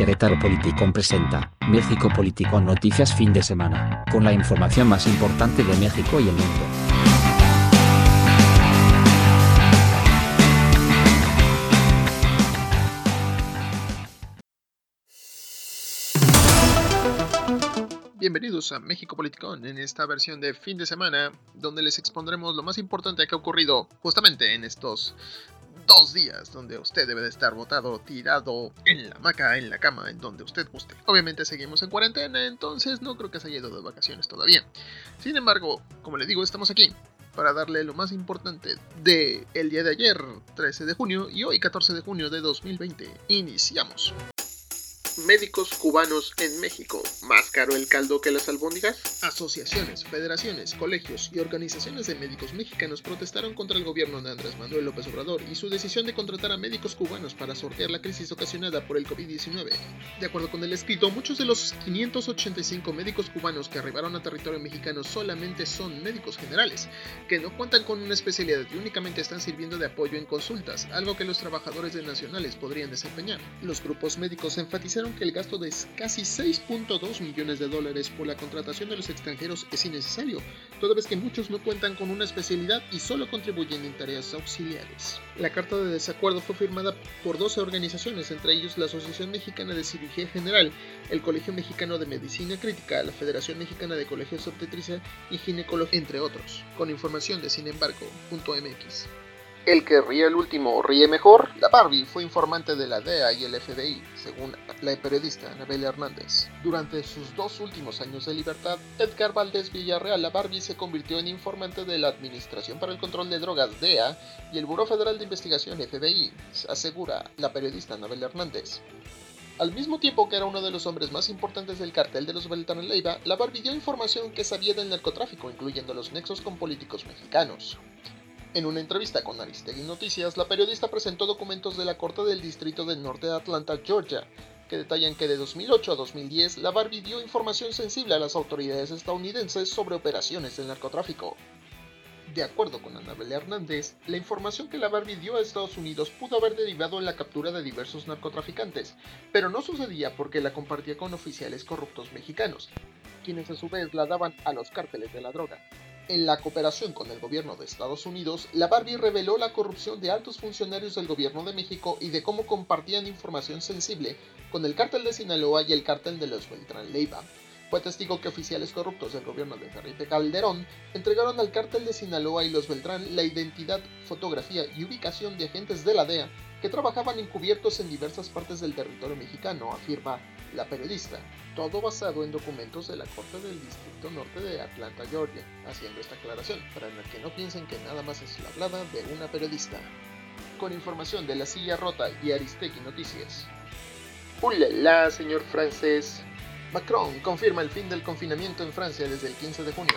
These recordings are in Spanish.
Querétaro Politicón presenta México Politicón Noticias fin de semana, con la información más importante de México y el mundo. Bienvenidos a México Politicón en esta versión de fin de semana, donde les expondremos lo más importante que ha ocurrido justamente en estos dos días donde usted debe de estar botado, tirado en la hamaca, en la cama, en donde usted guste. Obviamente seguimos en cuarentena, entonces no creo que se haya ido de vacaciones todavía. Sin embargo, como le digo, estamos aquí para darle lo más importante de el día de ayer, 13 de junio, y hoy 14 de junio de 2020. Iniciamos. Médicos cubanos en México. ¿Más caro el caldo que las albóndigas? Asociaciones, federaciones, colegios y organizaciones de médicos mexicanos protestaron contra el gobierno de Andrés Manuel López Obrador y su decisión de contratar a médicos cubanos para sortear la crisis ocasionada por el COVID-19. De acuerdo con el escrito, muchos de los 585 médicos cubanos que arribaron a territorio mexicano solamente son médicos generales, que no cuentan con una especialidad y únicamente están sirviendo de apoyo en consultas, algo que los trabajadores de nacionales podrían desempeñar. Los grupos médicos enfatizaron que el gasto de casi 6.2 millones de dólares por la contratación de los extranjeros es innecesario, toda vez que muchos no cuentan con una especialidad y solo contribuyen en tareas auxiliares. La carta de desacuerdo fue firmada por 12 organizaciones, entre ellos la Asociación Mexicana de Cirugía General, el Colegio Mexicano de Medicina Crítica, la Federación Mexicana de Colegios Obstetricia y Ginecología, entre otros, con información de sinembargo.mx. El que ríe el último ríe mejor. La Barbie fue informante de la DEA y el FBI, según la periodista Anabel Hernández. Durante sus dos últimos años de libertad, Edgar Valdés Villarreal, la Barbie, se convirtió en informante de la Administración para el Control de Drogas DEA y el Buró Federal de Investigación FBI, asegura la periodista Anabel Hernández. Al mismo tiempo que era uno de los hombres más importantes del cartel de los Beltrán Leiva, la Barbie dio información que sabía del narcotráfico, incluyendo los nexos con políticos mexicanos. En una entrevista con Aristegui Noticias, la periodista presentó documentos de la Corte del Distrito del Norte de Atlanta, Georgia, que detallan que de 2008 a 2010 la Barbie dio información sensible a las autoridades estadounidenses sobre operaciones del narcotráfico. De acuerdo con Anabel Hernández, la información que la Barbie dio a Estados Unidos pudo haber derivado en la captura de diversos narcotraficantes, pero no sucedía porque la compartía con oficiales corruptos mexicanos, quienes a su vez la daban a los cárteles de la droga. En la cooperación con el gobierno de Estados Unidos, la Barbie reveló la corrupción de altos funcionarios del gobierno de México y de cómo compartían información sensible con el cártel de Sinaloa y el cártel de los Beltrán Leiva. Fue testigo que oficiales corruptos del gobierno de Felipe Calderón entregaron al cártel de Sinaloa y los Beltrán la identidad, fotografía y ubicación de agentes de la DEA que trabajaban encubiertos en diversas partes del territorio mexicano, afirma la periodista, todo basado en documentos de la Corte del Distrito Norte de Atlanta, Georgia, haciendo esta aclaración, para que no piensen que nada más es la hablada de una periodista. Con información de La Silla Rota y Aristegui Noticias. ¡Ulala, señor francés! Macron confirma el fin del confinamiento en Francia desde el 15 de junio.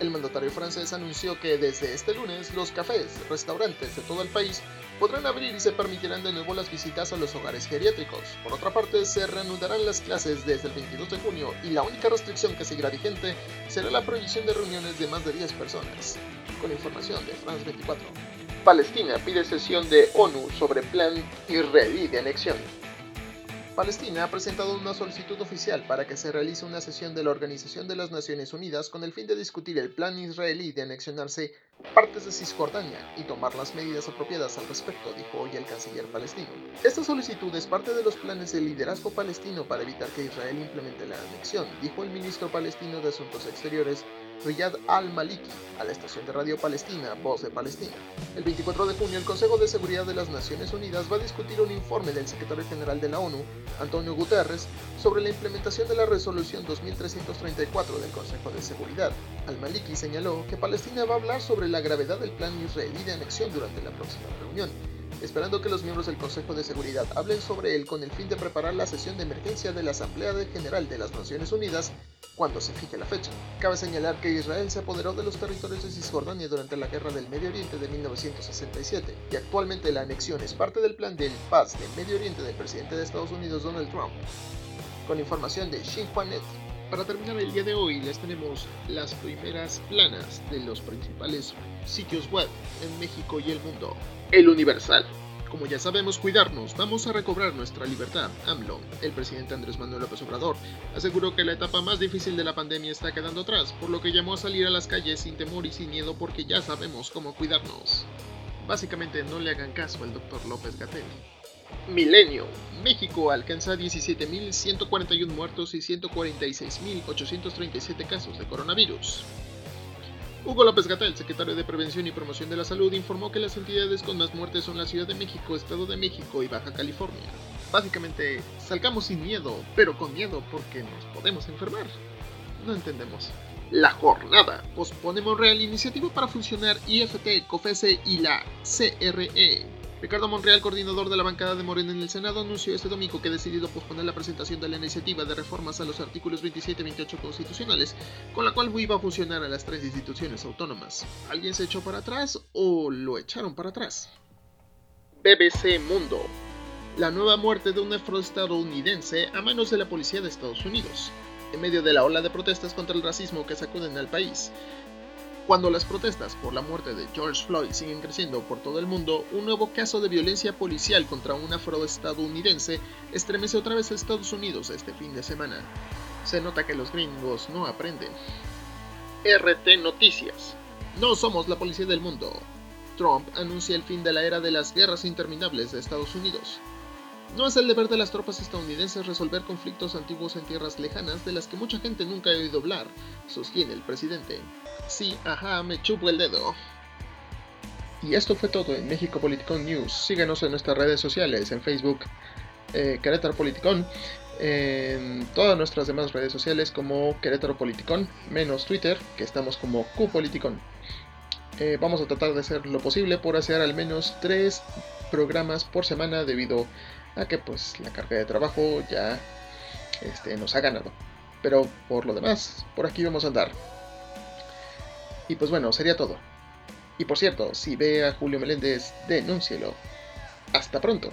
El mandatario francés anunció que desde este lunes los cafés, restaurantes de todo el país podrán abrir y se permitirán de nuevo las visitas a los hogares geriátricos. Por otra parte, se reanudarán las clases desde el 22 de junio y la única restricción que seguirá vigente será la prohibición de reuniones de más de 10 personas. Con información de France 24. Palestina pide sesión de ONU sobre plan israelí de anexión. Palestina ha presentado una solicitud oficial para que se realice una sesión de la Organización de las Naciones Unidas con el fin de discutir el plan israelí de anexionarse partes de Cisjordania y tomar las medidas apropiadas al respecto, dijo hoy el canciller palestino. Esta solicitud es parte de los planes del liderazgo palestino para evitar que Israel implemente la anexión, dijo el ministro palestino de Asuntos Exteriores Riyad al-Maliki a la estación de radio palestina Voz de Palestina. El 24 de junio, el Consejo de Seguridad de las Naciones Unidas va a discutir un informe del secretario general de la ONU, Antonio Guterres, sobre la implementación de la resolución 2334 del Consejo de Seguridad. Al-Maliki señaló que Palestina va a hablar sobre la gravedad del plan israelí de anexión durante la próxima reunión esperando que los miembros del Consejo de Seguridad hablen sobre él con el fin de preparar la sesión de emergencia de la Asamblea General de las Naciones Unidas cuando se fije la fecha. Cabe señalar que Israel se apoderó de los territorios de Cisjordania durante la Guerra del Medio Oriente de 1967 y actualmente la anexión es parte del plan de paz del Medio Oriente del presidente de Estados Unidos Donald Trump. Con información de Xinhuanet. Para terminar el día de hoy les tenemos las primeras planas de los principales sitios web en México y el mundo. El Universal Como ya sabemos cuidarnos, vamos a recobrar nuestra libertad. AMLO, el presidente Andrés Manuel López Obrador, aseguró que la etapa más difícil de la pandemia está quedando atrás, por lo que llamó a salir a las calles sin temor y sin miedo porque ya sabemos cómo cuidarnos. Básicamente no le hagan caso al doctor López Gatel. Milenio. México alcanza 17.141 muertos y 146.837 casos de coronavirus. Hugo López Gatel, secretario de Prevención y Promoción de la Salud, informó que las entidades con más muertes son la Ciudad de México, Estado de México y Baja California. Básicamente, salgamos sin miedo, pero con miedo porque nos podemos enfermar. No entendemos. La jornada. Posponemos real iniciativa para funcionar IFT, COFESE y la CRE. Ricardo Monreal, coordinador de la bancada de Morena en el Senado, anunció este domingo que ha decidido posponer la presentación de la iniciativa de reformas a los artículos 27 y 28 constitucionales, con la cual iba a funcionar a las tres instituciones autónomas. ¿Alguien se echó para atrás o lo echaron para atrás? BBC Mundo. La nueva muerte de un afroestadounidense a manos de la policía de Estados Unidos. En medio de la ola de protestas contra el racismo que sacuden al país, cuando las protestas por la muerte de George Floyd siguen creciendo por todo el mundo, un nuevo caso de violencia policial contra un afroestadounidense estremece otra vez a Estados Unidos este fin de semana. Se nota que los gringos no aprenden. RT Noticias. No somos la policía del mundo. Trump anuncia el fin de la era de las guerras interminables de Estados Unidos. No es el deber de las tropas estadounidenses resolver conflictos antiguos en tierras lejanas de las que mucha gente nunca ha oído hablar, sostiene el presidente. Sí, ajá, me chupo el dedo. Y esto fue todo en México Politicón News. Síguenos en nuestras redes sociales, en Facebook, eh, Querétaro Politicón, en todas nuestras demás redes sociales como Querétaro Politicón, menos Twitter, que estamos como QPoliticón. Eh, vamos a tratar de hacer lo posible por hacer al menos tres programas por semana debido a que pues la carga de trabajo ya este, nos ha ganado. Pero por lo demás, por aquí vamos a andar. Y pues bueno, sería todo. Y por cierto, si ve a Julio Meléndez, denúncielo. Hasta pronto.